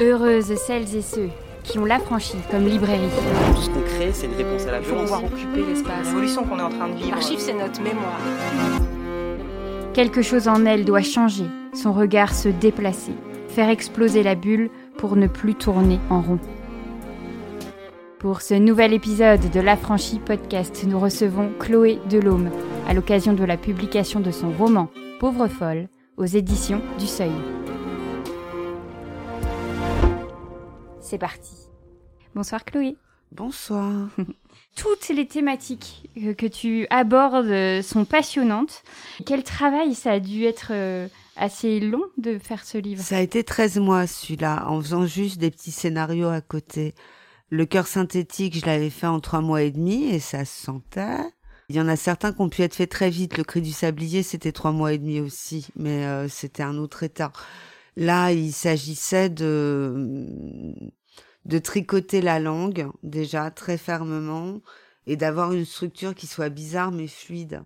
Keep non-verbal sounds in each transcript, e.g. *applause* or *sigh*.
Heureuses celles et ceux qui ont l'affranchi comme librairie. Tout ce qu'on crée, c'est une réponse à la Il faut violence. pouvoir occuper l'espace. L'évolution qu'on est en train de vivre. L'archive, c'est notre mémoire. Quelque chose en elle doit changer, son regard se déplacer, faire exploser la bulle pour ne plus tourner en rond. Pour ce nouvel épisode de l'Affranchi Podcast, nous recevons Chloé Delhomme à l'occasion de la publication de son roman Pauvre folle aux éditions du Seuil. C'est parti. Bonsoir Chloé. Bonsoir. *laughs* Toutes les thématiques euh, que tu abordes euh, sont passionnantes. Quel travail ça a dû être euh, assez long de faire ce livre? Ça a été 13 mois celui-là, en faisant juste des petits scénarios à côté. Le cœur synthétique, je l'avais fait en trois mois et demi et ça se sentait. Il y en a certains qui ont pu être faits très vite. Le cri du sablier, c'était trois mois et demi aussi, mais euh, c'était un autre état. Là, il s'agissait de de tricoter la langue déjà très fermement et d'avoir une structure qui soit bizarre mais fluide.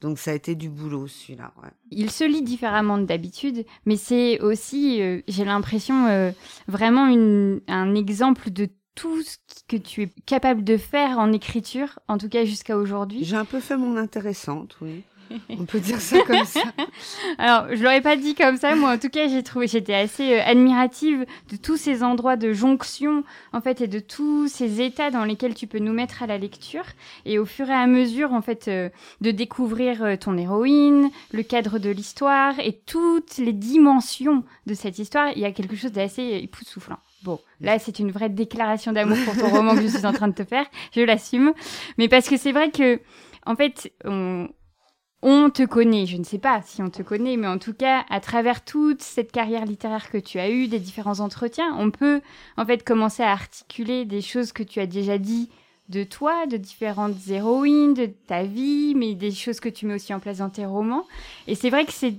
Donc ça a été du boulot celui-là. Ouais. Il se lit différemment de d'habitude, mais c'est aussi, euh, j'ai l'impression, euh, vraiment une, un exemple de tout ce que tu es capable de faire en écriture, en tout cas jusqu'à aujourd'hui. J'ai un peu fait mon intéressante, oui. On peut dire ça comme ça. *laughs* Alors, je l'aurais pas dit comme ça, moi en tout cas, j'ai trouvé, j'étais assez euh, admirative de tous ces endroits de jonction, en fait, et de tous ces états dans lesquels tu peux nous mettre à la lecture. Et au fur et à mesure, en fait, euh, de découvrir euh, ton héroïne, le cadre de l'histoire et toutes les dimensions de cette histoire, il y a quelque chose d'assez époustouflant. Bon, là, c'est une vraie déclaration d'amour pour ton roman que je suis en train de te faire. Je l'assume. Mais parce que c'est vrai que, en fait, on, on te connaît, je ne sais pas si on te connaît, mais en tout cas, à travers toute cette carrière littéraire que tu as eue, des différents entretiens, on peut en fait commencer à articuler des choses que tu as déjà dit de toi, de différentes héroïnes, de ta vie, mais des choses que tu mets aussi en place dans tes romans. Et c'est vrai que ces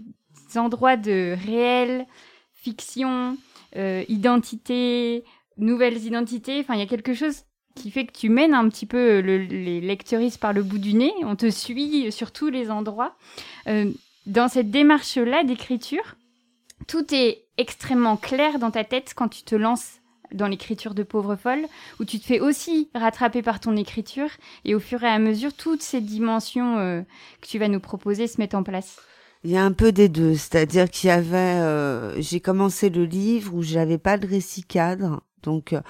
endroits de réel, fiction, euh, identité, nouvelles identités, enfin, il y a quelque chose qui fait que tu mènes un petit peu le, les lecteuristes par le bout du nez. On te suit sur tous les endroits. Euh, dans cette démarche-là d'écriture, tout est extrêmement clair dans ta tête quand tu te lances dans l'écriture de Pauvre Folle, où tu te fais aussi rattraper par ton écriture, et au fur et à mesure, toutes ces dimensions euh, que tu vas nous proposer se mettent en place. Il y a un peu des deux, c'est-à-dire qu'il y avait, euh, j'ai commencé le livre où j'avais pas de récit cadre, donc euh,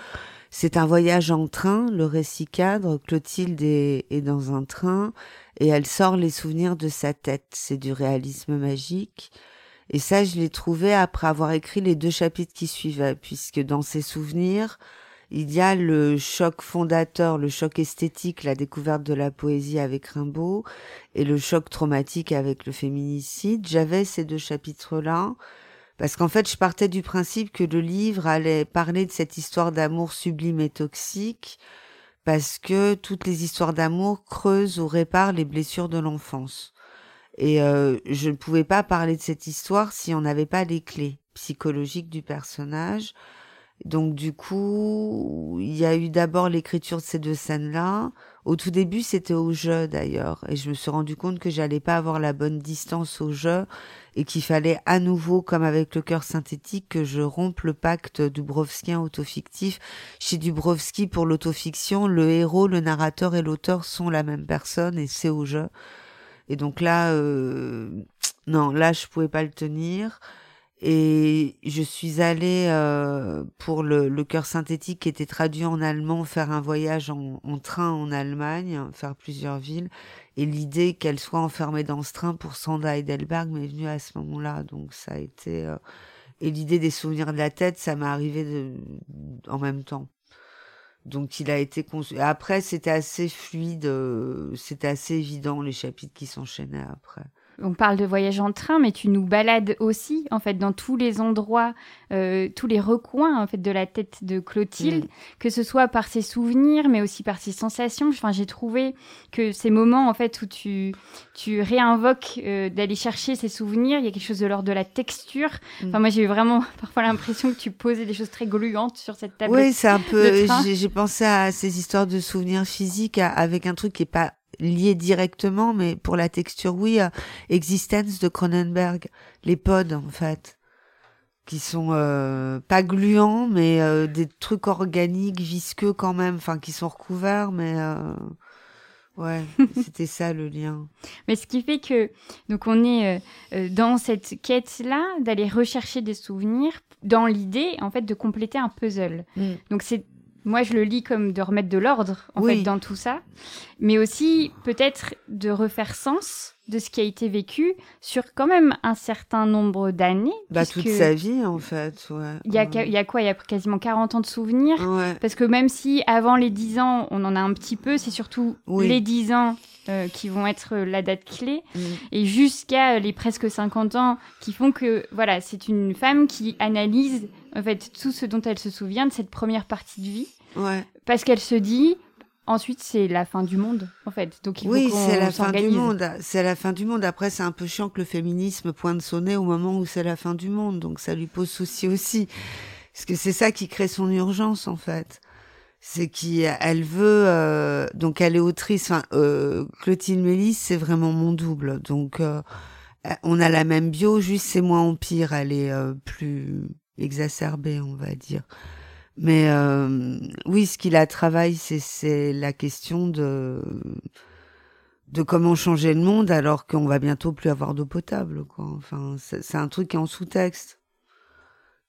c'est un voyage en train, le récit cadre. Clotilde est, dans un train et elle sort les souvenirs de sa tête. C'est du réalisme magique. Et ça, je l'ai trouvé après avoir écrit les deux chapitres qui suivaient, puisque dans ses souvenirs, il y a le choc fondateur, le choc esthétique, la découverte de la poésie avec Rimbaud, et le choc traumatique avec le féminicide. J'avais ces deux chapitres-là. Parce qu'en fait, je partais du principe que le livre allait parler de cette histoire d'amour sublime et toxique, parce que toutes les histoires d'amour creusent ou réparent les blessures de l'enfance. Et euh, je ne pouvais pas parler de cette histoire si on n'avait pas les clés psychologiques du personnage. Donc du coup, il y a eu d'abord l'écriture de ces deux scènes-là. Au tout début, c'était au jeu d'ailleurs, et je me suis rendu compte que j'allais pas avoir la bonne distance au jeu et qu'il fallait à nouveau, comme avec le cœur synthétique, que je rompe le pacte dubrovskien autofictif. Chez Dubrovski, pour l'autofiction, le héros, le narrateur et l'auteur sont la même personne et c'est au jeu. Et donc là, euh, non, là, je pouvais pas le tenir. Et je suis allée euh, pour le, le cœur synthétique qui était traduit en allemand faire un voyage en, en train en Allemagne, faire plusieurs villes. Et l'idée qu'elle soit enfermée dans ce train pour Sanda Heidelberg m'est venue à ce moment-là. Donc ça a été euh, et l'idée des souvenirs de la tête, ça m'est arrivé de, en même temps. Donc il a été conçu. Après c'était assez fluide, euh, c'était assez évident les chapitres qui s'enchaînaient après on parle de voyage en train, mais tu nous balades aussi, en fait, dans tous les endroits, euh, tous les recoins, en fait, de la tête de Clotilde, mmh. que ce soit par ses souvenirs, mais aussi par ses sensations. Enfin, j'ai trouvé que ces moments, en fait, où tu, tu réinvoques euh, d'aller chercher ces souvenirs, il y a quelque chose de l'ordre de la texture. Mmh. Enfin, moi, j'ai eu vraiment *laughs* parfois l'impression que tu posais des choses très gluantes sur cette table. Oui, c'est un peu. J'ai pensé à ces histoires de souvenirs physiques avec un truc qui est pas lié directement, mais pour la texture, oui, à Existence de Cronenberg, les pods, en fait. qui sont pas gluants, mais des trucs organiques, visqueux quand même, enfin qui sont recouverts, mais Ouais, *laughs* c'était ça le lien. Mais ce qui fait que donc on est euh, euh, dans cette quête là d'aller rechercher des souvenirs dans l'idée en fait de compléter un puzzle. Mm. Donc c'est moi je le lis comme de remettre de l'ordre en fait dans tout ça, mais aussi peut-être de refaire sens de ce qui a été vécu sur quand même un certain nombre d'années. Bah, toute sa vie, en fait. Ouais. Il, y a, il y a quoi? Il y a quasiment 40 ans de souvenirs. Parce que même si avant les 10 ans, on en a un petit peu, c'est surtout les 10 ans euh, qui vont être la date clé. Mm. Et jusqu'à les presque 50 ans qui font que, voilà, c'est une femme qui analyse en fait tout ce dont elle se souvient de cette première partie de vie. Ouais. Parce qu'elle se dit, Ensuite, c'est la fin du monde, en fait. Donc, il oui, c'est la fin du monde. C'est la fin du monde. Après, c'est un peu chiant que le féminisme pointe son nez au moment où c'est la fin du monde. Donc, ça lui pose souci aussi. Parce que c'est ça qui crée son urgence, en fait. C'est qu'elle veut, euh, donc elle est autrice. Enfin, euh, Clotilde Mélis, c'est vraiment mon double. Donc, euh, on a la même bio, juste c'est moins empire. Elle est plus exacerbée, on va dire. Mais euh, oui, ce qu'il a travaillé, c'est la question de de comment changer le monde alors qu'on va bientôt plus avoir d'eau potable. Quoi. Enfin, c'est un truc qui est en sous-texte.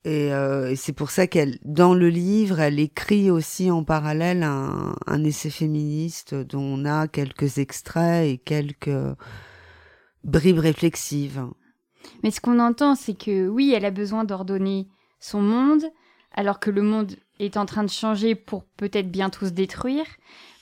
Et, euh, c'est pour ça qu'elle, dans le livre, elle écrit aussi en parallèle un, un essai féministe dont on a quelques extraits et quelques bribes réflexives. Mais ce qu'on entend, c'est que oui, elle a besoin d'ordonner son monde, alors que le monde est en train de changer pour peut-être bientôt se détruire,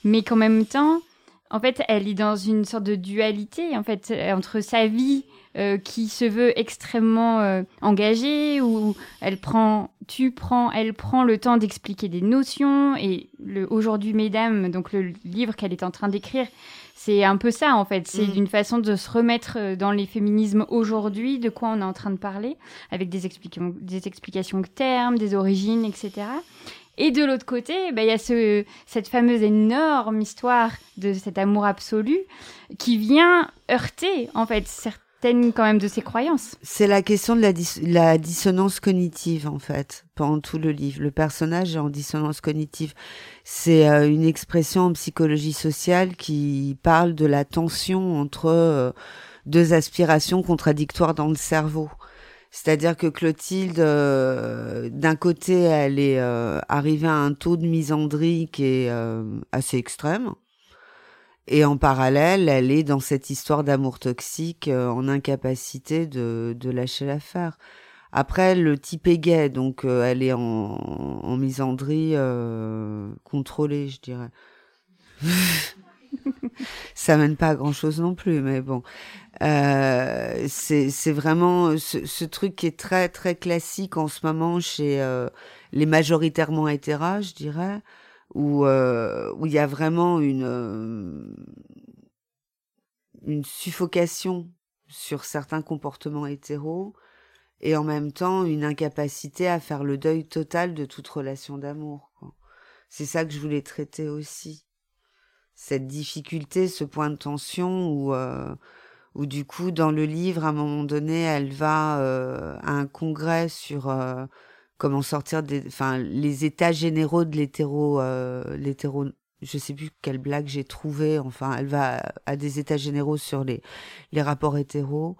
mais qu'en même temps, en fait, elle est dans une sorte de dualité, en fait, entre sa vie euh, qui se veut extrêmement euh, engagée, où elle prend, tu prends, elle prend le temps d'expliquer des notions, et le aujourd'hui, mesdames, donc le livre qu'elle est en train d'écrire, c'est un peu ça en fait. C'est mm. une façon de se remettre euh, dans les féminismes aujourd'hui, de quoi on est en train de parler, avec des, explications, des explications de termes, des origines, etc. Et de l'autre côté, bah, il y a ce, cette fameuse énorme histoire de cet amour absolu qui vient heurter en fait quand même de ses croyances. C'est la question de la, la, dissonance cognitive en fait pendant tout le livre. Le personnage est en dissonance cognitive. C'est euh, une expression en psychologie sociale qui parle de la tension entre euh, deux aspirations contradictoires dans le cerveau. C'est-à-dire que Clotilde, euh, d'un côté, elle est arrivée à un taux de misandrie qui est assez extrême et en parallèle, elle est dans cette histoire d'amour toxique euh, en incapacité de, de lâcher l'affaire. Après, le type est gay, donc euh, elle est en, en misandrie euh, contrôlée, je dirais. *laughs* ça mène pas à grand chose non plus, mais bon, euh, c'est vraiment ce, ce, truc qui est très très classique en ce moment chez les majoritairement hétéras, je dirais, où euh, où il y a vraiment une euh, une suffocation sur certains comportements hétéros et en même temps une incapacité à faire le deuil total de toute relation d'amour. C'est ça que je voulais traiter aussi. Cette difficulté, ce point de tension où, euh, où du coup, dans le livre, à un moment donné, elle va euh, à un congrès sur euh, comment sortir des, enfin, les états généraux de l'hétéro, euh, l'hétéro, je sais plus quelle blague j'ai trouvé. Enfin, elle va à des états généraux sur les, les rapports hétéros.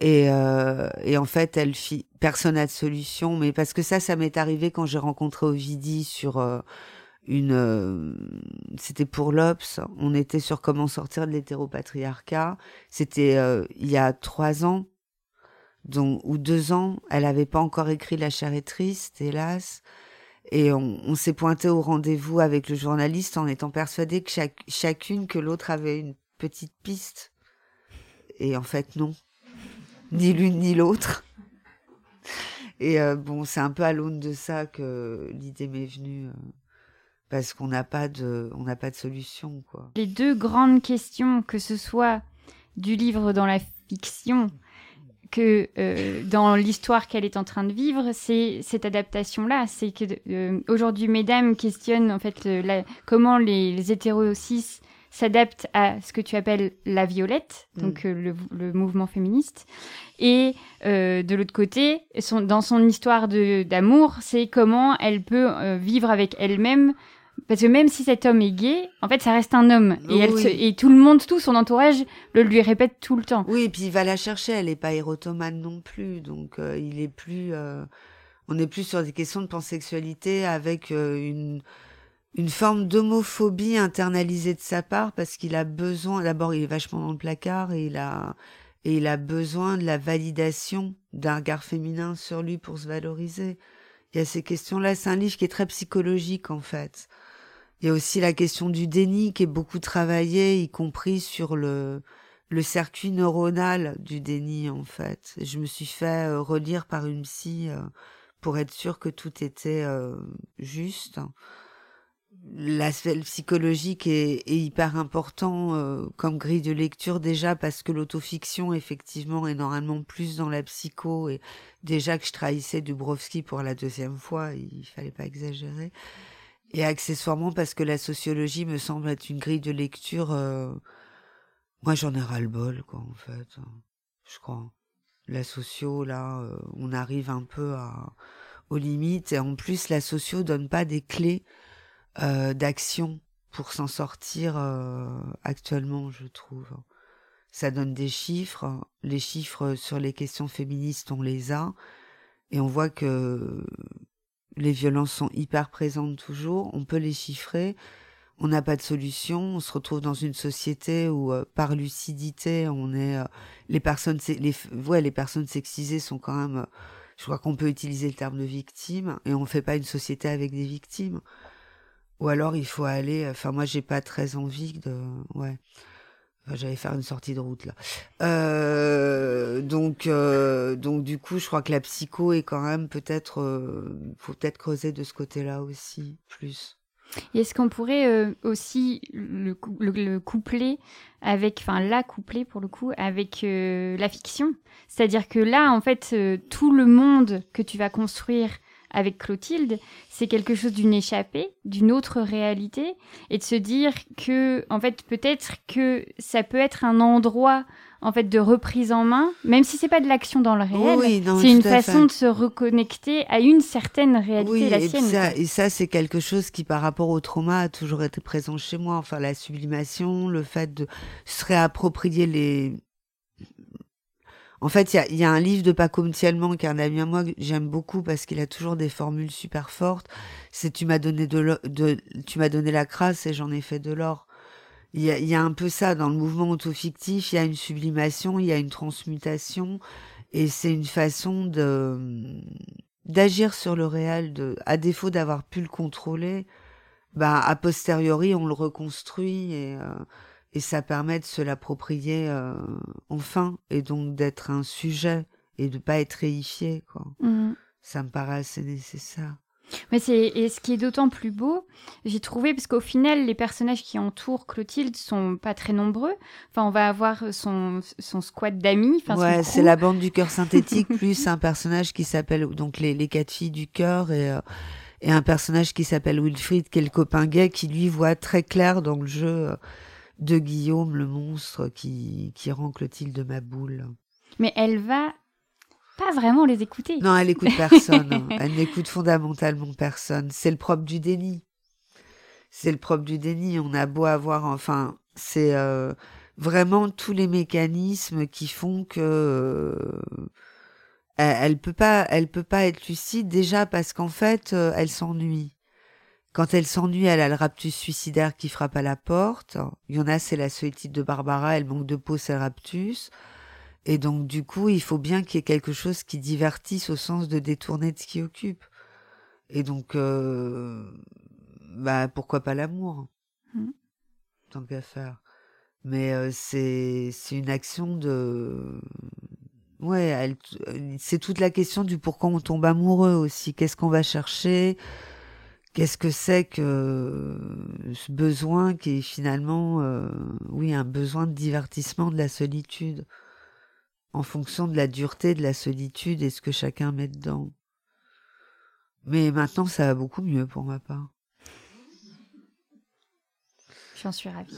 Et, euh, et en fait, elle fit, personne n'a de solution, mais parce que ça, ça m'est arrivé quand j'ai rencontré Ovidie sur euh, une, euh, c'était pour l'Obs, on était sur comment sortir de l'hétéropatriarcat. C'était euh, il y a trois ans, donc, ou deux ans, elle n'avait pas encore écrit La chair est triste, hélas. Et on, on s'est pointé au rendez-vous avec le journaliste en étant persuadé que chacune, que l'autre avait une petite piste. Et en fait, non. Ni l'une ni l'autre. Et euh, bon, c'est un peu à l'aune de ça que l'idée m'est venue. Parce qu'on n'a pas de, on n'a pas de solution, quoi. Les deux grandes questions, que ce soit du livre dans la fiction que euh, dans l'histoire qu'elle est en train de vivre, c'est cette adaptation-là. C'est que euh, aujourd'hui, mesdames questionnent en fait la, comment les, les hétéros s'adapte à ce que tu appelles la violette, mm. donc euh, le, mouvement féministe. Et de l'autre côté, son, dans son histoire d'amour, c'est comment elle peut vivre avec elle-même. Parce que même si cet homme est gay, en fait, ça reste un homme. Et, elle et tout le monde, tout son entourage, le lui répète tout le temps. Oui, et puis il va la chercher. Elle n'est pas érotomane non plus. Donc, il est plus. on est plus sur des questions de pansexualité avec une une forme d'homophobie internalisée de sa part parce qu'il a besoin, d'abord il est vachement dans le placard et il a, et il a besoin de la validation d'un regard féminin sur lui pour se valoriser. Il y a ces questions-là. C'est un livre qui est très psychologique en fait. Il y a aussi la question du déni qui est beaucoup travaillé, y compris sur le, circuit neuronal du déni en fait. je me suis fait euh, relire par une psy euh, pour être sûr que tout était euh, juste l'aspect psychologique est, hyper important comme grille de lecture déjà parce que l'autofiction effectivement est normalement plus dans la psycho et déjà que je trahissais Dubrovski pour la deuxième fois, il fallait pas exagérer. Et accessoirement parce que la sociologie me semble être une grille de lecture. Euh, moi j'en ai ras le bol quoi en fait, je crois. La socio là, euh, on arrive un peu à aux limites et en plus la socio donne pas des clés euh, d'action pour s'en sortir euh, actuellement, je trouve. Ça donne des chiffres. Les chiffres sur les questions féministes, on les a. Et on voit que les violences sont hyper présentes toujours. On peut les chiffrer. On n'a pas de solution. On se retrouve dans une société où, euh, par lucidité, on est les personnes, les ouais, les personnes sexisées sont quand même. je crois qu'on peut utiliser le terme de victime et on fait pas une société avec des victimes. Ou alors il faut aller. Enfin, moi, j'ai pas très envie de. Ouais. J'allais faire une sortie de route là. Euh, donc, euh, donc du coup, je crois que la psycho est quand même peut-être, euh, faut peut-être creuser de ce côté-là aussi plus. Est-ce qu'on pourrait aussi le, le, coupler avec, enfin la coupler pour le coup avec la fiction, c'est-à-dire que là, en fait, tout le monde que tu vas construire avec Clotilde, c'est quelque chose d'une échappée, d'une autre réalité, et de se dire que, en fait, peut-être que ça peut être un endroit en fait de reprise en main, même si c'est pas de l'action dans le réel, c'est une façon de se reconnecter à une certaine réalité, la et sienne. Ça, et ça, c'est quelque chose qui, par rapport au trauma, a toujours été présent chez moi. Enfin, la sublimation, le fait de se réapproprier les en fait, il y a, un livre de Paco Mtielman, qui est un ami à moi, que j'aime beaucoup parce qu'il a toujours des formules super fortes. C'est tu m'as donné de, tu m'as donné la crasse et j'en ai fait de l'or. Il y, a, un peu ça dans le mouvement autofictif. Il y a une sublimation, il y a une transmutation, et c'est une façon de d'agir sur le réel. De, à défaut d'avoir pu le contrôler, bah a posteriori on le reconstruit et euh, et ça permet de se l'approprier euh, enfin et donc d'être un sujet et de pas être réifié quoi. Mmh. Ça me paraît assez nécessaire. Mais c'est et ce qui est d'autant plus beau, j'ai trouvé parce qu'au final les personnages qui entourent Clotilde sont pas très nombreux. Enfin, on va avoir son son squad d'amis. ouais, c'est la bande du cœur synthétique *laughs* plus un personnage qui s'appelle donc les les quatre filles du cœur et euh, et un personnage qui s'appelle Wilfried qui est le copain gay qui lui voit très clair dans le jeu. Euh, de Guillaume le monstre qui, qui rend Clotilde ma boule. Mais elle va pas vraiment les écouter. Non, elle écoute personne. Hein. Elle n'écoute fondamentalement personne. C'est le propre du déni. C'est le propre du déni. On a beau avoir, enfin, c'est euh, vraiment tous les mécanismes qui font que euh, elle, peut pas, elle peut pas être lucide déjà parce qu'en fait, euh, elle s'ennuie. Quand elle s'ennuie, elle a le raptus suicidaire qui frappe à la porte. Il y en a, c'est la solitude de Barbara, elle manque de peau, c'est le raptus. Et donc, du coup, il faut bien qu'il y ait quelque chose qui divertisse au sens de détourner de ce qui occupe. Et donc, euh, bah, pourquoi pas l'amour mmh. Tant qu'à faire. Mais euh, c'est c'est une action de ouais, elle, c'est toute la question du pourquoi on tombe amoureux aussi. Qu'est-ce qu'on va chercher? Qu'est-ce que c'est que ce besoin qui est finalement, euh, oui, un besoin de divertissement de la solitude, en fonction de la dureté de la solitude et ce que chacun met dedans. Mais maintenant, ça va beaucoup mieux pour ma part. J'en suis ravie.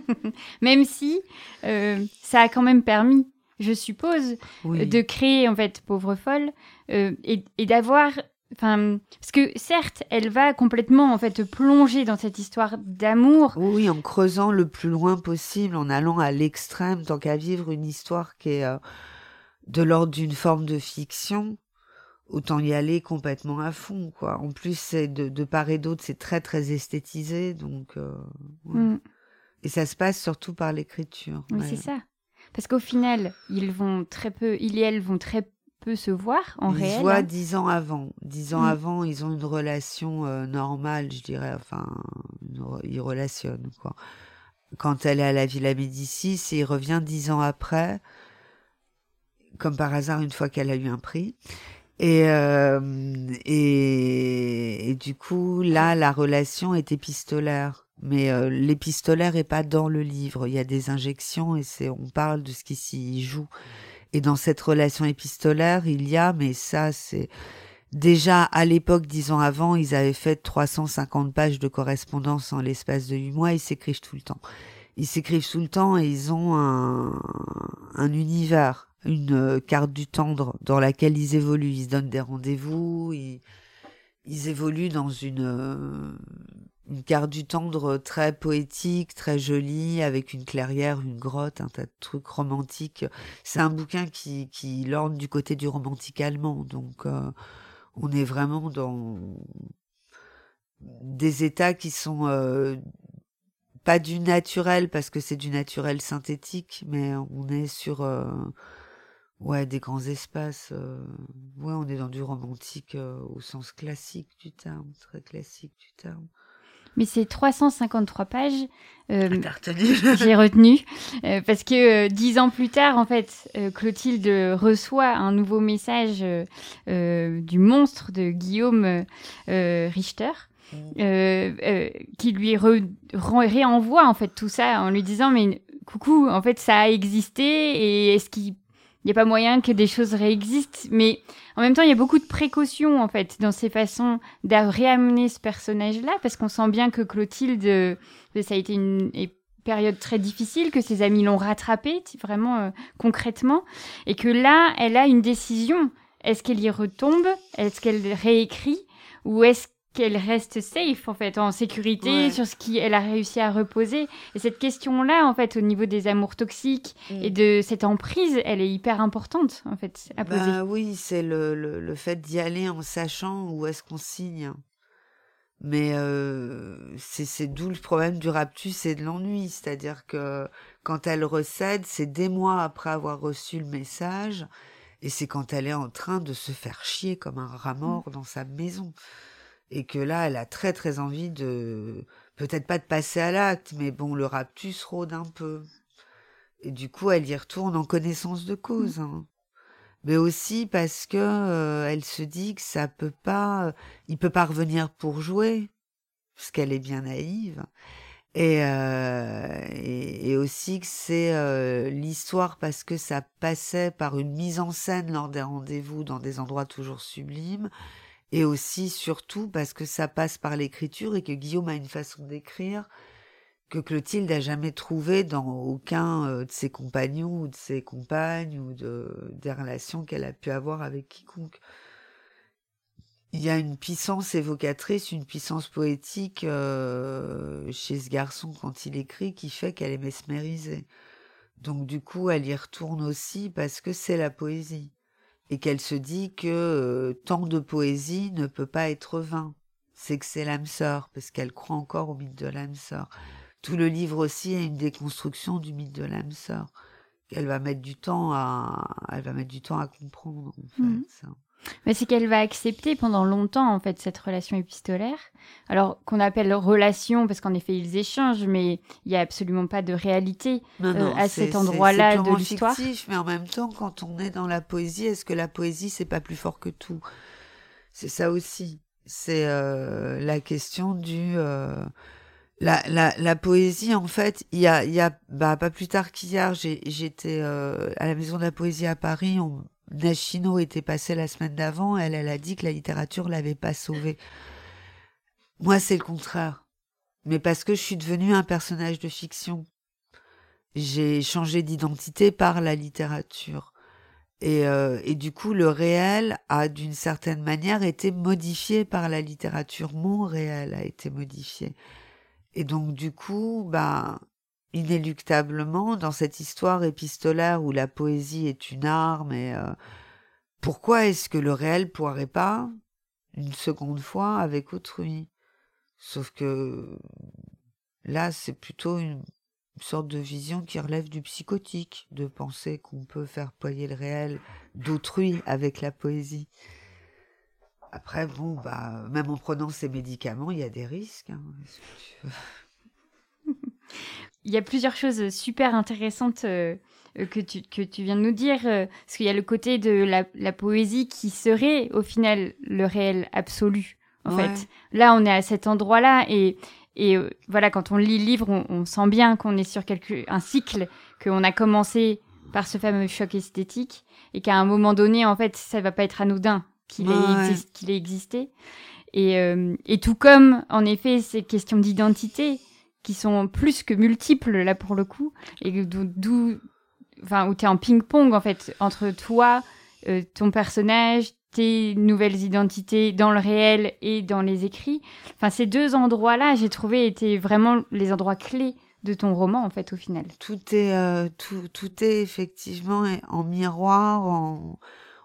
*laughs* même si euh, ça a quand même permis, je suppose, de créer en fait Pauvre Folle euh, et, et d'avoir Enfin, parce que certes, elle va complètement en fait plonger dans cette histoire d'amour. Oui, en creusant le plus loin possible, en allant à l'extrême, tant qu'à vivre une histoire qui est euh, de l'ordre d'une forme de fiction, autant y aller complètement à fond, quoi. En plus, c'est de, de part et d'autre, c'est très très esthétisé, donc. Euh, mm. Et ça se passe surtout par l'écriture. Oui, c'est ça. Parce qu'au final, ils vont très peu, ils et elle vont très peut se voir en réel. Ils se voient dix ans avant. Dix ans mm. avant, ils ont une relation euh, normale, je dirais. Enfin, ils relationnent, quoi. Quand elle est à la Villa Médicis, et il revient dix ans après, comme par hasard, une fois qu'elle a eu un prix. Et, euh, et, et, du coup, là, la relation est épistolaire. Mais euh, l'épistolaire est pas dans le livre. Il y a des injections et c'est, on parle de ce qui s'y joue. Et dans cette relation épistolaire, il y a, mais ça, c'est déjà à l'époque, dix ans avant, ils avaient fait 350 pages de correspondance en l'espace de huit mois. Ils s'écrivent tout le temps. Ils s'écrivent tout le temps et ils ont un, un univers, une euh, carte du tendre dans laquelle ils évoluent. Ils se donnent des rendez-vous. Ils, ils évoluent dans une euh, une carte du tendre très poétique, très jolie, avec une clairière, une grotte, un tas de trucs romantiques. C'est un bouquin qui, qui l'orne du côté du romantique allemand. Donc, euh, on est vraiment dans des états qui sont euh, pas du naturel, parce que c'est du naturel synthétique, mais on est sur... Euh, ouais, des grands espaces. ouais, on est dans du romantique au sens classique du terme, très classique du terme mais c'est 353 pages. Euh, *laughs* j'ai retenu euh, parce que euh, dix ans plus tard, en fait, Clotilde reçoit un nouveau message du monstre de Guillaume Richter. qui lui réenvoie en fait tout ça en lui disant mais coucou en fait ça a existé et est-ce qu'il n'y a pas moyen que des choses réexistent. Mais en même temps, il y a beaucoup de précautions, en fait, dans ces façons de réamener ce personnage-là, parce qu'on sent bien que Clotilde, euh, ça a été une période très difficile, que ses amis l'ont rattrapée, vraiment euh, concrètement, et que là, elle a une décision. Est-ce qu'elle y retombe? Est-ce qu'elle réécrit? Ou est-ce qu'elle reste safe en fait, en sécurité sur ce qu'elle a réussi à reposer. Et cette question-là, en fait, au niveau des amours toxiques mm. et de cette emprise, elle est hyper importante en fait à poser. Bah oui, c'est le, le, fait d'y aller en sachant où est-ce qu'on signe. Mais euh, c'est d'où le problème du raptus et de l'ennui, c'est-à-dire que quand elle recède, c'est des mois après avoir reçu le message, et c'est quand elle est en train de se faire chier comme un rat mort mm. dans sa maison et que là, elle a très très envie de, peut-être pas de passer à l'acte, mais bon, le raptus rôde un peu. Et du coup, elle y retourne en connaissance de cause. Hein. Mais aussi parce que euh, elle se dit que ça peut pas, il peut pas revenir pour jouer, parce qu'elle est bien naïve. Et, euh, et, aussi que c'est euh, l'histoire parce que ça passait par une mise en scène lors des rendez-vous dans des endroits toujours sublimes et aussi surtout parce que ça passe par l'écriture et que Guillaume a une façon d'écrire que Clotilde n'a jamais trouvé dans aucun euh, de ses compagnons ou de ses compagnes ou de, des relations qu'elle a pu avoir avec quiconque. Il y a une puissance évocatrice, une puissance poétique euh, chez ce garçon quand il écrit qui fait qu'elle est mesmérisée. Donc du coup, elle y retourne aussi parce que c'est la poésie et qu'elle se dit que euh, tant de poésie ne peut pas être vain. C'est que c'est l'âme sœur, parce qu'elle croit encore au mythe de l'âme sœur. Tout le livre aussi est une déconstruction du mythe de l'âme sœur. qu'elle va mettre du temps à, elle va mettre du temps à comprendre, en fait. Mmh. Mais c'est qu'elle va accepter pendant longtemps en fait cette relation épistolaire, alors qu'on appelle relation parce qu'en effet ils échangent, mais il y a absolument pas de réalité euh, à cet endroit-là de l'histoire. Mais en même temps, quand on est dans la poésie, est-ce que la poésie c'est pas plus fort que tout? C'est ça aussi. C'est euh, la question du euh, la, la, la, poésie, en fait, il y a, y a bah, pas plus tard qu'hier, j'étais à la Maison de la Poésie à Paris, on, Nashino était passée la semaine d'avant, elle, elle a dit que la littérature l'avait pas sauvée. Moi, c'est le contraire. mais parce que je suis devenue un personnage de fiction. J'ai changé d'identité par la littérature. Et, euh, du coup, le réel a d'une certaine manière été modifié par la littérature. Mon réel a été modifié. Et donc, du coup, bah, inéluctablement, dans cette histoire épistolaire où la poésie est une arme, et euh, pourquoi est-ce que le réel pourrait pas, une seconde fois, avec autrui? Sauf que là, c'est plutôt une sorte de vision qui relève du psychotique, de penser qu'on peut faire ployer le réel d'autrui avec la poésie. Après, bon, bah, même en prenant ces médicaments, il y a des risques. Hein. *laughs* il y a plusieurs choses super intéressantes euh, que, tu, que tu viens de nous dire, euh, parce qu'il y a le côté de la, poésie qui serait au final le réel absolu. En fait, là, on est à cet endroit-là et et euh, voilà, quand on lit le livre, on, sent bien qu'on est sur quelque, un cycle, qu'on a commencé par ce fameux choc esthétique, et qu'à un moment donné, en fait, ça va pas être anodin qu'il ait, existé. Et, euh, et tout comme, en effet, ces questions d'identité, qui sont plus que multiples, là, pour le coup, et d'où, enfin, où tu es en ping-pong, en fait, entre toi, euh, ton personnage, tes nouvelles identités dans le réel et dans les écrits. Enfin, ces deux endroits-là, j'ai trouvé, étaient vraiment les endroits clés de ton roman, en fait, au final. Tout est, euh, tout, tout est effectivement en miroir,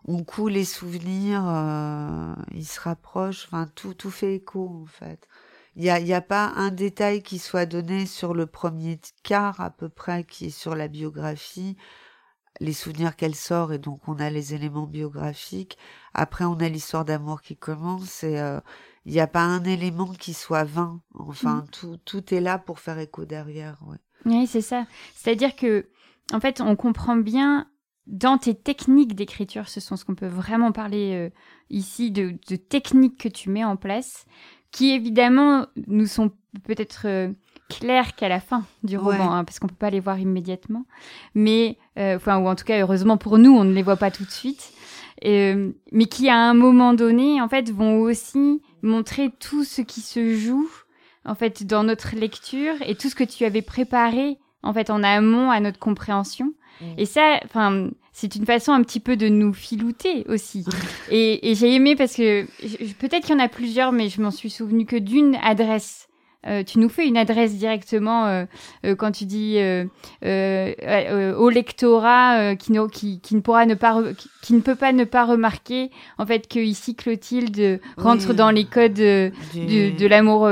on coule les souvenirs, euh, ils se rapprochent, enfin, tout, tout fait écho, en fait. Il n'y a, y a pas un détail qui soit donné sur le premier quart, à peu près, qui est sur la biographie les souvenirs qu'elle sort et donc on a les éléments biographiques. Après, on a l'histoire d'amour qui commence et euh, il n'y a pas un élément qui soit vain. Enfin, mm. tout, tout est là pour faire écho derrière. Oui, c'est ça. C'est-à-dire que, en fait, on comprend bien dans tes techniques d'écriture, ce sont ce qu'on peut vraiment parler euh, ici de, de, techniques que tu mets en place, qui évidemment nous sont peut-être euh, claires qu'à la fin du roman, hein, parce qu'on peut pas les voir immédiatement, mais enfin ou en tout cas heureusement pour nous, on ne les voit pas tout de suite. Euh, mais qui à un moment donné, en fait, vont aussi montrer tout ce qui se joue, en fait, dans notre lecture et tout ce que tu avais préparé, en fait, en amont à notre compréhension. Mm. Et ça, enfin, c'est une façon un petit peu de nous filouter aussi. *laughs* et, et j'ai aimé parce que peut-être qu'il y en a plusieurs, mais je m'en suis souvenu que d'une adresse euh, tu nous fais une adresse directement euh, euh, quand tu dis au lectorat qui, ne, qui, qui, ne pourra ne pas qui, ne peut pas ne pas remarquer en fait que ici Clotilde rentre dans les codes de, de l'amour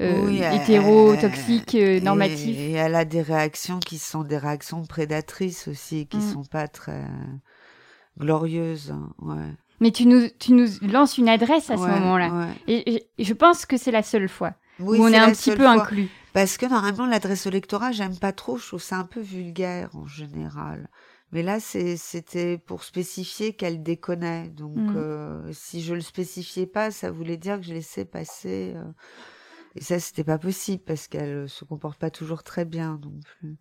hétéro toxique normatif. et, elle a des réactions qui sont des réactions prédatrices aussi qui mm. sont pas très glorieuses hein, ouais. Mais tu nous, tu nous lances une adresse à ce moment-là. et, je pense que c'est la seule fois oui, où on est, un petit peu inclus. Parce que normalement, l'adresse au lectorat, j'aime pas trop, je trouve ça un peu vulgaire en général. Mais là, c'était pour spécifier qu'elle déconnait. Donc, mm. euh, si je le spécifiais pas, ça voulait dire que je laissais passer. Euh, et ça, c'était pas possible parce qu'elle se comporte pas toujours très bien non plus.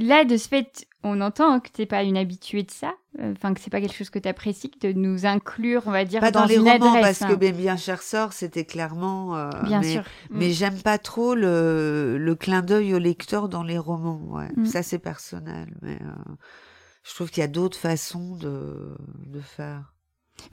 Là, de ce fait, on entend que tu n'es pas une habituée de ça, euh, enfin que c'est pas quelque chose que tu apprécies, de nous inclure, on va dire, pas dans, les une romans, adresse. Parce que hein. bien cher sort, c'était clairement. Euh, bien mais, sûr. Mais mm. j'aime pas trop le, le clin d'œil au lecteur dans les romans. Ouais. Mm. Ça, c'est personnel, mais euh, je trouve qu'il y a d'autres façons de, de faire.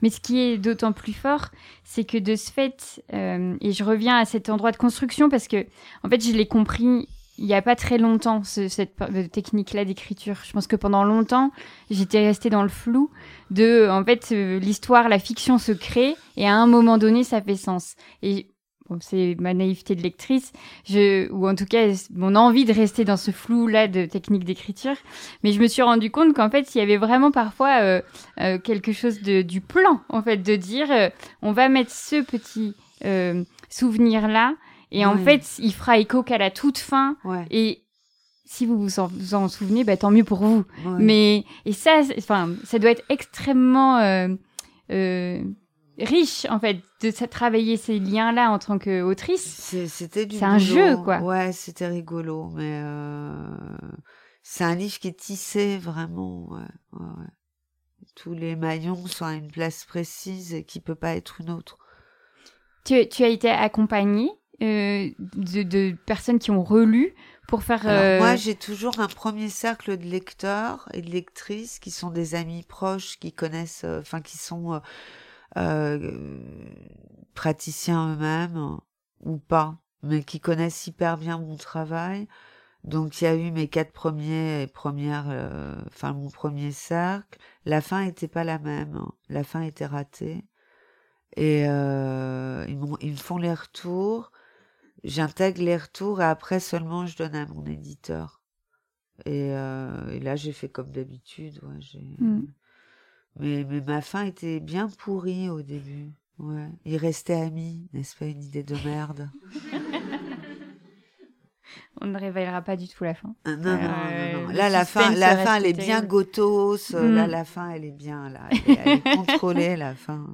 Mais ce qui est d'autant plus fort, c'est que de ce fait, et je reviens à cet endroit de construction parce que, en fait, je l'ai compris il n'y a pas très longtemps, cette technique-là d'écriture. Je pense que pendant longtemps, j'étais restée dans le flou de, en fait, euh, l'histoire, la fiction se crée et à un moment donné, ça fait sens. Et bon, c'est ma naïveté de lectrice, je, ou en tout cas mon envie de rester dans ce flou-là de technique d'écriture. Mais je me suis rendu compte qu'en fait, il y avait vraiment parfois euh, euh, quelque chose de, du plan, en fait, de dire, on va mettre ce petit souvenir-là et en fait, il fera écho qu'à la toute fin. Et si vous vous en, souvenez, bah, tant mieux pour vous. Mais et ça, enfin, ça doit être extrêmement euh, euh, riche en fait de travailler ces liens-là en tant qu'autrice. C'était C'est un jeu, quoi. Ouais, c'était rigolo, mais euh, c'est un livre qui est tissé vraiment. Tous les maillons sont à une place précise et qui peut pas être une autre. Tu, tu as été accompagnée euh, de, de, personnes qui ont relu pour faire. Alors moi, j'ai toujours un premier cercle de lecteurs et de lectrices qui sont des amis proches, qui connaissent, enfin, qui sont euh, praticiens eux-mêmes ou pas, mais qui connaissent hyper bien mon travail. Donc il y a eu mes quatre premiers et premières, euh, enfin mon premier cercle. La fin était pas la même. Hein. La fin était ratée. Et euh, ils, ils me font les retours. J'intègre les retours et après seulement je donne à mon éditeur. Et, euh, et là j'ai fait comme d'habitude. Ouais, mmh. mais, mais ma fin était bien pourrie au début. Ouais. Ils restaient amis, n'est-ce pas une idée de merde? *laughs* On ne révélera pas du tout la fin. Ah, non, non, non, euh, Là, la fin, la fin, elle est bien gotos. Euh, là, mm. la fin, elle est bien, là. *laughs* Elle est, contrôlée, la fin.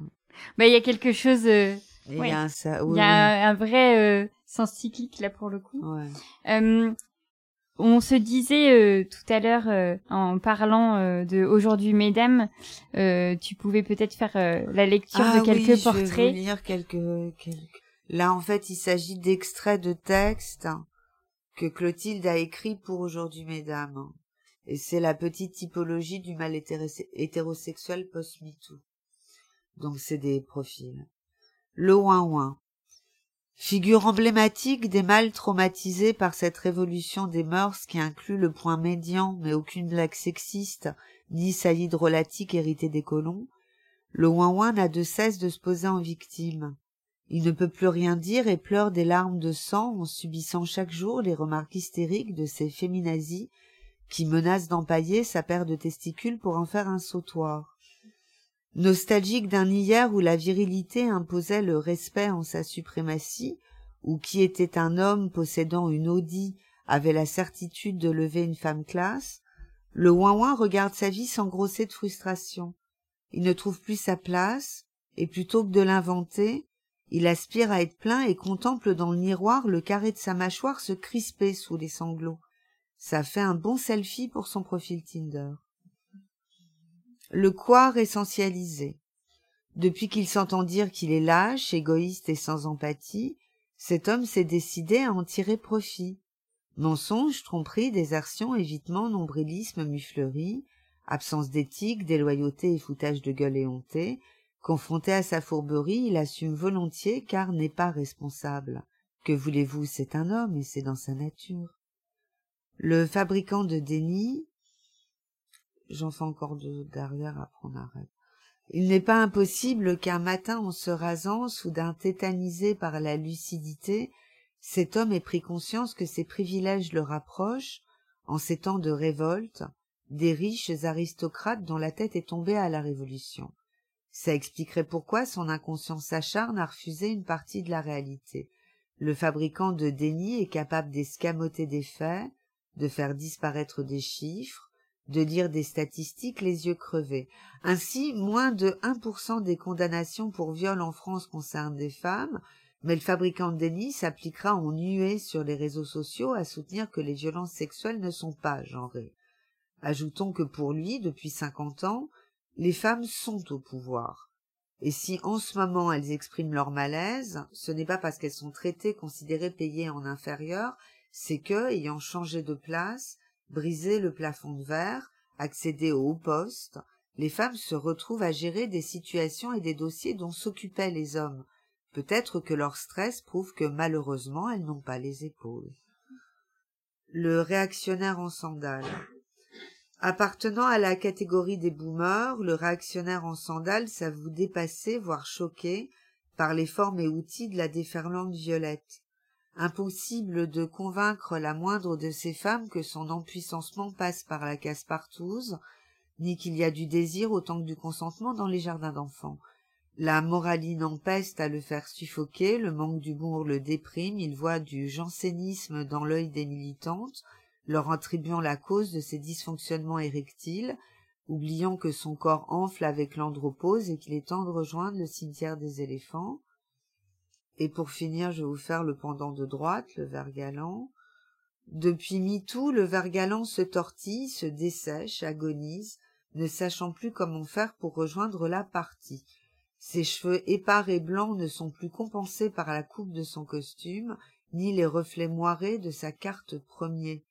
Bah, il y a quelque chose. Euh, il y a, un, ça, oui, y a un, vrai sens cyclique, là, pour le coup. Ouais. On se disait tout à l'heure en parlant de aujourd'hui mesdames, tu pouvais peut-être faire la lecture ah de quelques oui, portraits. Je vais lire quelques, quelques... Là en fait il s'agit d'extraits de textes que Clotilde a écrit pour aujourd'hui, mesdames. Et c'est la petite typologie du mal hétérosexuel post-MeToo. Donc c'est des profils. Le ouin-ouin. Figure emblématique des mâles traumatisés par cette révolution des mœurs qui inclut le point médian mais aucune blague sexiste, ni saillie drôlatique héritée des colons, le ouin-ouin n'a de cesse de se poser en victime. Il ne peut plus rien dire et pleure des larmes de sang en subissant chaque jour les remarques hystériques de ces féminazis qui menacent d'empailler sa paire de testicules pour en faire un sautoir. Nostalgique d'un hier où la virilité imposait le respect en sa suprématie, où qui était un homme possédant une Audi avait la certitude de lever une femme classe, le ouin regarde sa vie s'engrosser de frustration. Il ne trouve plus sa place, et plutôt que de l'inventer, il aspire à être plein et contemple dans le miroir le carré de sa mâchoire se crisper sous les sanglots. Ça fait un bon selfie pour son profil Tinder. Le quart essentialisé. Depuis qu'il s'entend dire qu'il est lâche, égoïste et sans empathie, cet homme s'est décidé à en tirer profit. Mensonge, tromperie, désertion, évitement, nombrilisme, muflerie, absence d'éthique, déloyauté et foutage de gueule éhonté, Confronté à sa fourberie, il assume volontiers car n'est pas responsable. Que voulez-vous, c'est un homme et c'est dans sa nature. Le fabricant de déni, j'en fais encore deux derrière, après on arrête. Il n'est pas impossible qu'un matin, en se rasant, soudain tétanisé par la lucidité, cet homme ait pris conscience que ses privilèges le rapprochent, en ces temps de révolte, des riches aristocrates dont la tête est tombée à la Révolution. Ça expliquerait pourquoi son inconscient s'acharne à refuser une partie de la réalité. Le fabricant de déni est capable d'escamoter des faits, de faire disparaître des chiffres, de lire des statistiques les yeux crevés. Ainsi, moins de 1% des condamnations pour viol en France concernent des femmes, mais le fabricant de déni s'appliquera en nuée sur les réseaux sociaux à soutenir que les violences sexuelles ne sont pas genrées. Ajoutons que pour lui, depuis cinquante ans, les femmes sont au pouvoir. Et si en ce moment elles expriment leur malaise, ce n'est pas parce qu'elles sont traitées, considérées, payées en inférieur, c'est que, ayant changé de place, brisé le plafond de verre, accédé au haut poste, les femmes se retrouvent à gérer des situations et des dossiers dont s'occupaient les hommes. Peut-être que leur stress prouve que malheureusement elles n'ont pas les épaules. Le réactionnaire en sandales. Appartenant à la catégorie des boomers, le réactionnaire en sandales s'avoue dépassé, voire choqué, par les formes et outils de la déferlante violette. Impossible de convaincre la moindre de ces femmes que son empuissancement passe par la casse-partouze, ni qu'il y a du désir autant que du consentement dans les jardins d'enfants. La moraline empeste à le faire suffoquer, le manque d'humour le déprime, il voit du jansénisme dans l'œil des militantes, leur attribuant la cause de ses dysfonctionnements érectiles, oubliant que son corps enfle avec l'andropause et qu'il est temps de rejoindre le cimetière des éléphants. Et pour finir, je vais vous faire le pendant de droite, le ver galant. Depuis MeToo, le ver galant se tortille, se dessèche, agonise, ne sachant plus comment faire pour rejoindre la partie. Ses cheveux épars et blancs ne sont plus compensés par la coupe de son costume, ni les reflets moirés de sa carte premier.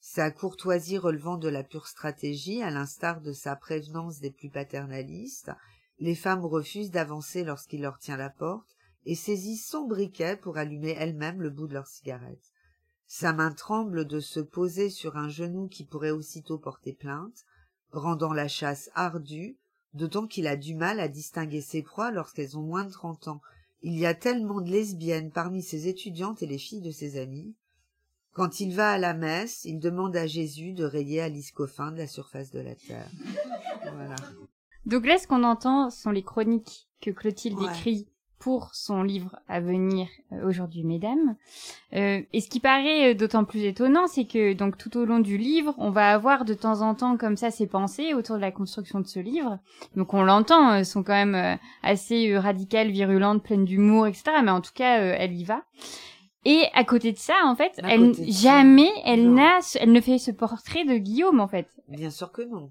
Sa courtoisie relevant de la pure stratégie, à l'instar de sa prévenance des plus paternalistes, les femmes refusent d'avancer lorsqu'il leur tient la porte et saisissent son briquet pour allumer elles-mêmes le bout de leur cigarette. Sa main tremble de se poser sur un genou qui pourrait aussitôt porter plainte, rendant la chasse ardue, d'autant qu'il a du mal à distinguer ses proies lorsqu'elles ont moins de trente ans. Il y a tellement de lesbiennes parmi ses étudiantes et les filles de ses amis. Quand il va à la messe, il demande à Jésus de rayer Alice Coffin de la surface de la terre. Voilà. Donc là, ce qu'on entend sont les chroniques que Clotilde écrit pour son livre à venir euh, aujourd'hui, mesdames. Euh, et ce qui paraît euh, d'autant plus étonnant, c'est que donc tout au long du livre, on va avoir de temps en temps comme ça ses pensées autour de la construction de ce livre. Donc on l'entend, elles sont quand même assez radicales, virulentes, pleines d'humour, etc. Mais en tout cas, elle y va. Et à côté de ça, en fait, elle jamais, elle n'a, elle ne fait ce portrait de Guillaume, en fait. Bien sûr que non.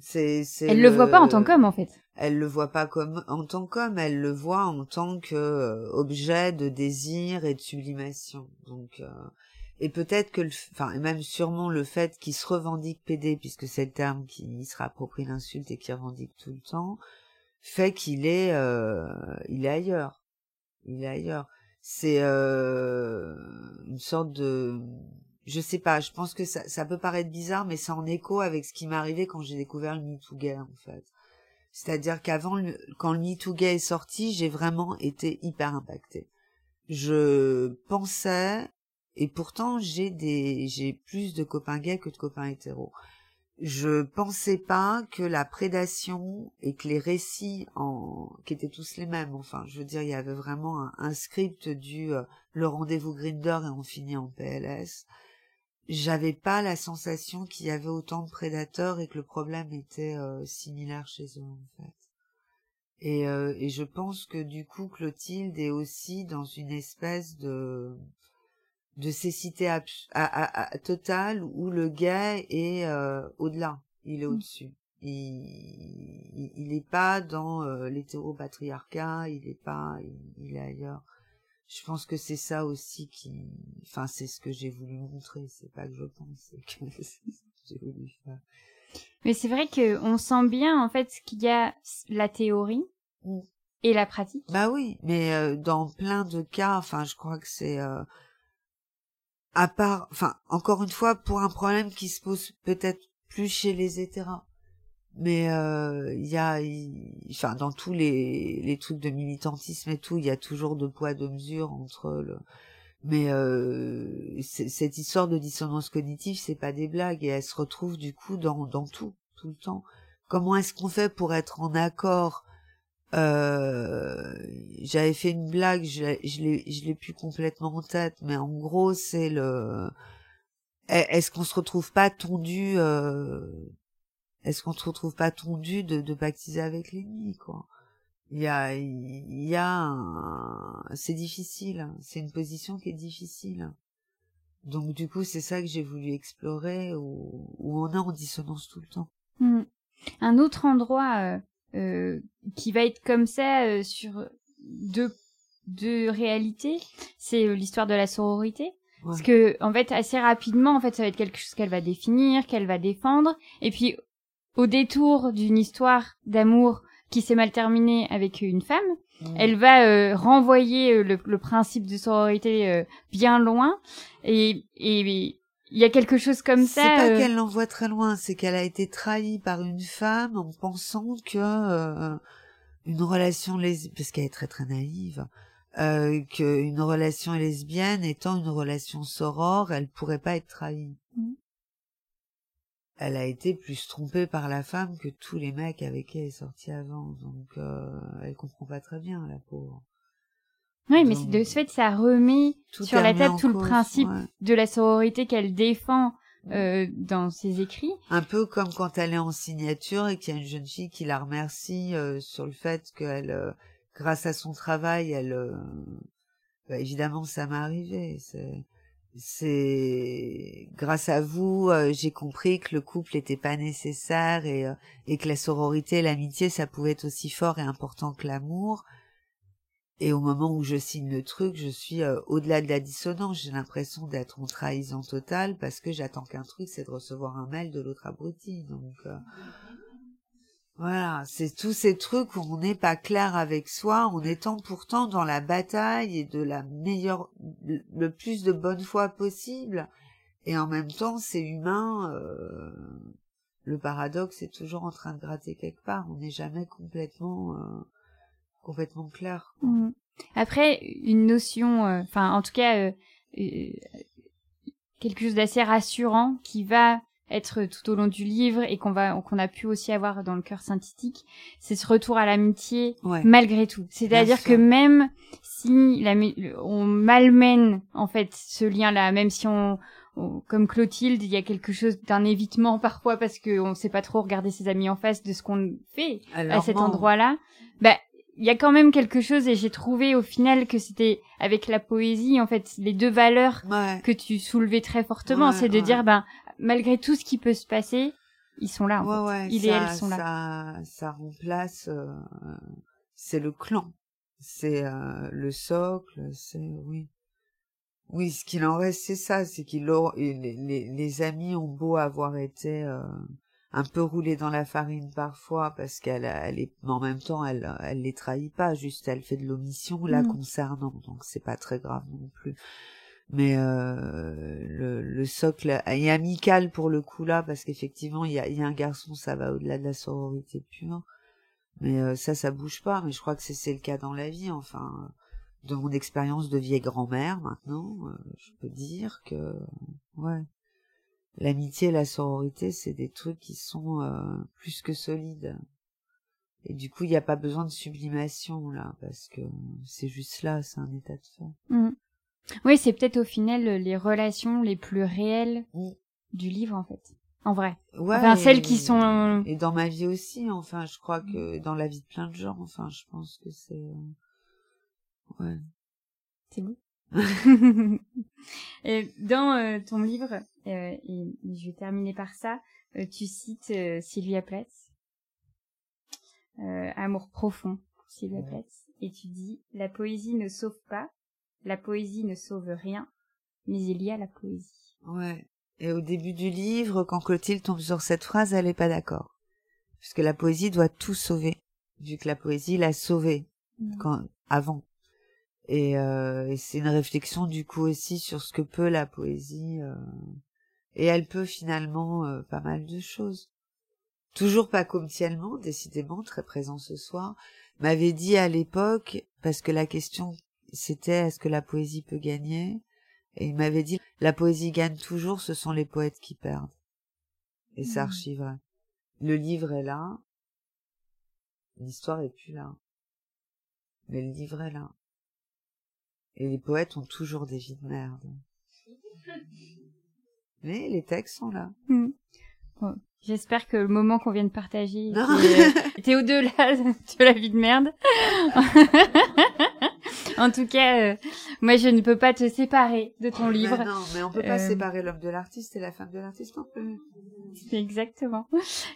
C'est, c'est elle le... le voit pas en tant qu'homme, en fait elle le voit pas comme en tant qu'homme, elle le voit en tant que euh, objet de désir et de sublimation. Donc euh, et peut-être que, enfin, et même sûrement le fait qu'il se revendique PD, puisque c'est le terme qui se rapproprie l'insulte et qui revendique tout le temps, fait qu'il est, euh, il est ailleurs. Il est ailleurs. C'est une sorte de, je sais pas. Je pense que ça, peut paraître bizarre, mais c'est en écho avec ce qui m'est arrivé quand j'ai découvert le MeToo Gay, en fait c'est-à-dire qu'avant, quand le Me Gay est sorti, j'ai vraiment été hyper impactée. Je pensais, et pourtant j'ai des, j'ai plus de copains gays que de copains hétéros. Je pensais pas que la prédation et que les récits en, qui étaient tous les mêmes, enfin, je veux dire, il y avait vraiment un, script du euh, le rendez-vous Grinder et on finit en PLS j'avais pas la sensation qu'il y avait autant de prédateurs et que le problème était euh, similaire chez eux en fait. Et, euh, et je pense que du coup Clotilde est aussi dans une espèce de de cécité à, à, totale où le gay est euh, au-delà, il est mmh. au-dessus. Il, il, est pas dans l'hétéropatriarcat, il est pas, il est ailleurs je pense que c'est ça aussi qui, enfin, c'est ce que j'ai voulu montrer. C'est pas que je pense, c'est que *laughs* j'ai voulu faire. Mais c'est vrai que on sent bien en fait qu'il y a la théorie et la pratique. Bah oui, mais euh, dans plein de cas, enfin, je crois que c'est euh, à part, enfin, encore une fois, pour un problème qui se pose peut-être plus chez les hétéros mais euh, il y a enfin dans tous les les trucs de militantisme et tout il y a toujours deux poids deux mesures entre le mais euh, cette histoire de dissonance cognitive c'est pas des blagues et elle se retrouve du coup dans dans tout tout le temps. Comment est-ce qu'on fait pour être en accord? Euh, j'avais fait une blague je l'ai je l'ai plus complètement en tête mais en gros c'est le est-ce qu'on se retrouve pas tondu euh, est-ce qu'on se retrouve pas tondu de, de pactiser avec l'ennemi, quoi? Il y a, il y a, c'est difficile. C'est une position qui est difficile. Donc du coup, c'est ça que j'ai voulu explorer, où, où, on est en dissonance tout le temps. Hmm. Un autre endroit euh, euh, qui va être comme ça euh, sur deux deux réalités, c'est l'histoire de la sororité. Parce que en fait assez rapidement en fait ça va être quelque chose qu'elle va définir, qu'elle va défendre et puis au détour d'une histoire d'amour qui s'est mal terminée avec une femme, mmh. elle va euh, renvoyer euh, le, principe de sororité euh, bien loin et et il y a quelque chose comme ça. C'est pas qu'elle l'envoie très loin, c'est qu'elle a été trahie par une femme en pensant que une relation lesbienne, parce qu'elle est très très naïve, euh, qu'une relation lesbienne étant une relation sorore, elle pourrait pas être trahie. Mmh elle a été plus trompée par la femme que tous les mecs avec qui elle est sortie avant. Donc, euh, elle comprend pas très bien, la pauvre. Oui, mais de ce fait, ça remet sur la table tout le principe de la sororité qu'elle défend euh, dans ses écrits. Un peu comme quand elle est en signature et qu'il y a une jeune fille qui la remercie euh, sur le fait qu'elle, euh, grâce à son travail, elle... Euh, bah, évidemment, ça m'est arrivé. C'est c'est grâce à vous, euh, j'ai compris que le couple n'était pas nécessaire et, euh, et que la sororité et l'amitié, ça pouvait être aussi fort et important que l'amour. Et au moment où je signe le truc, je suis euh, au-delà de la dissonance. J'ai l'impression d'être en trahison totale parce que j'attends qu'un truc, c'est de recevoir un mail de l'autre abruti. Donc voilà, c'est tous ces trucs où on n'est pas clair avec soi, en étant pourtant dans la bataille et de la meilleure, le plus de bonne foi possible. Et en même temps, c'est humain. Euh, le paradoxe est toujours en train de gratter quelque part. On n'est jamais complètement, euh, complètement clair. Mmh. Après, une notion, euh, enfin, en tout cas, quelque chose d'assez rassurant qui va être tout au long du livre et qu'on va qu'on a pu aussi avoir dans le cœur synthétique, c'est ce retour à l'amitié malgré tout. C'est-à-dire que même si la, on malmène en fait ce lien-là, même si on, comme Clotilde, il y a quelque chose d'un évitement parfois parce qu'on ne sait pas trop regarder ses amis en face de ce qu'on fait à cet endroit-là. Bah il y a quand même quelque chose et j'ai trouvé au final que c'était avec la poésie en fait les deux valeurs que tu soulevais très fortement c'est de dire ben malgré tout ce qui peut se passer, ils sont là. En fait. Ils et elles sont là. Ça, ça remplace. Euh, c'est le clan, c'est euh, le socle, c'est oui. Oui, ce qu'il en reste, c'est ça, c'est qu'ils les, amis ont beau avoir été euh, un peu roulés dans la farine parfois parce qu'elle elle est, mais en même temps, elle elle les trahit pas, juste elle fait de l'omission là mmh. concernant, donc c'est pas très grave non plus mais euh, le, le, socle est amical pour le coup là parce qu'effectivement il y a, y a, un garçon ça va au-delà de la sororité pure mais euh, ça ça bouge pas mais je crois que c'est le cas dans la vie enfin de mon expérience de vieille grand-mère maintenant euh, je peux dire que ouais l'amitié et la sororité c'est des trucs qui sont euh, plus que solides. Et du coup il n'y a pas besoin de sublimation là parce que c'est juste là c'est un état de fait. Mmh. Oui, c'est peut-être au final les relations les plus réelles du livre, en fait. En vrai. Ouais. Enfin, celles qui sont. Et dans ma vie aussi, enfin, je crois que dans la vie de plein de gens, enfin, je pense que c'est. Euh, ouais. C'est beau. *laughs* et dans euh, ton livre, euh, et je vais terminer par ça, tu cites Sylvia Plath. Amour profond, Sylvia Plath. Et tu dis, la poésie ne sauve pas, la poésie ne sauve rien, mais il y a la poésie. Ouais. Et au début du livre, quand Clotilde tombe sur cette phrase, elle n'est pas d'accord. Puisque la poésie doit tout sauver, vu que la poésie l'a sauvé mm. quand, avant. Et, euh, et c'est une réflexion du coup aussi sur ce que peut la poésie. Euh, et elle peut finalement euh, pas mal de choses. Toujours pas comme Tielman, décidément, très présent ce soir, m'avait dit à l'époque, parce que la question c'était est-ce que la poésie peut gagner? Et il m'avait dit la poésie gagne toujours, ce sont les poètes qui perdent. Et c'est mmh. archi vrai. Le livre est là, l'histoire est plus là. Mais le livre est là. Et les poètes ont toujours des vies de merde. *laughs* Mais les textes sont là. Mmh. J'espère que le moment qu'on vient de partager était, euh, au-delà de la vie de merde. *laughs* *laughs* en tout cas, euh, moi, je ne peux pas te séparer de ton livre. non, mais on peut pas euh, séparer l'homme de l'artiste et la femme de l'artiste. Exactement.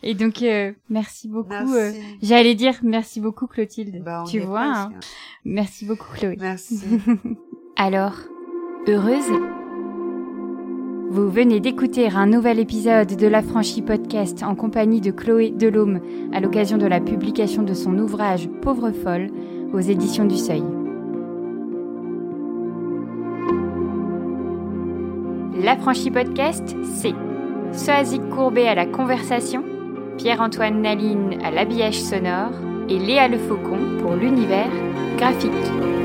Et donc, euh, merci beaucoup. J'allais dire merci beaucoup, Clotilde. Bah, tu vois. Hein. Merci beaucoup, Chloé. Merci. *laughs* Alors, heureuse? Vous venez d'écouter un nouvel épisode de La Franchie Podcast en compagnie de Chloé Delhomme à l'occasion de la publication de son ouvrage Pauvre folle aux éditions du Seuil. La Franchie Podcast, c'est Soazic Courbet à la conversation, Pierre-Antoine Naline à l'habillage sonore et Léa Le Faucon pour l'univers graphique.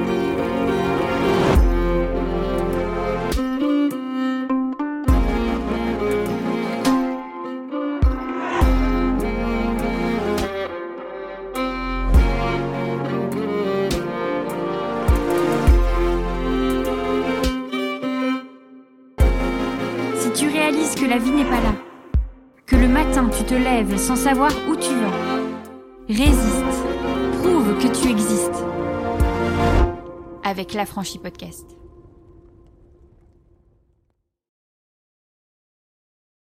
Sans savoir où tu vas. Résiste. Prouve que tu existes. Avec la franchise podcast.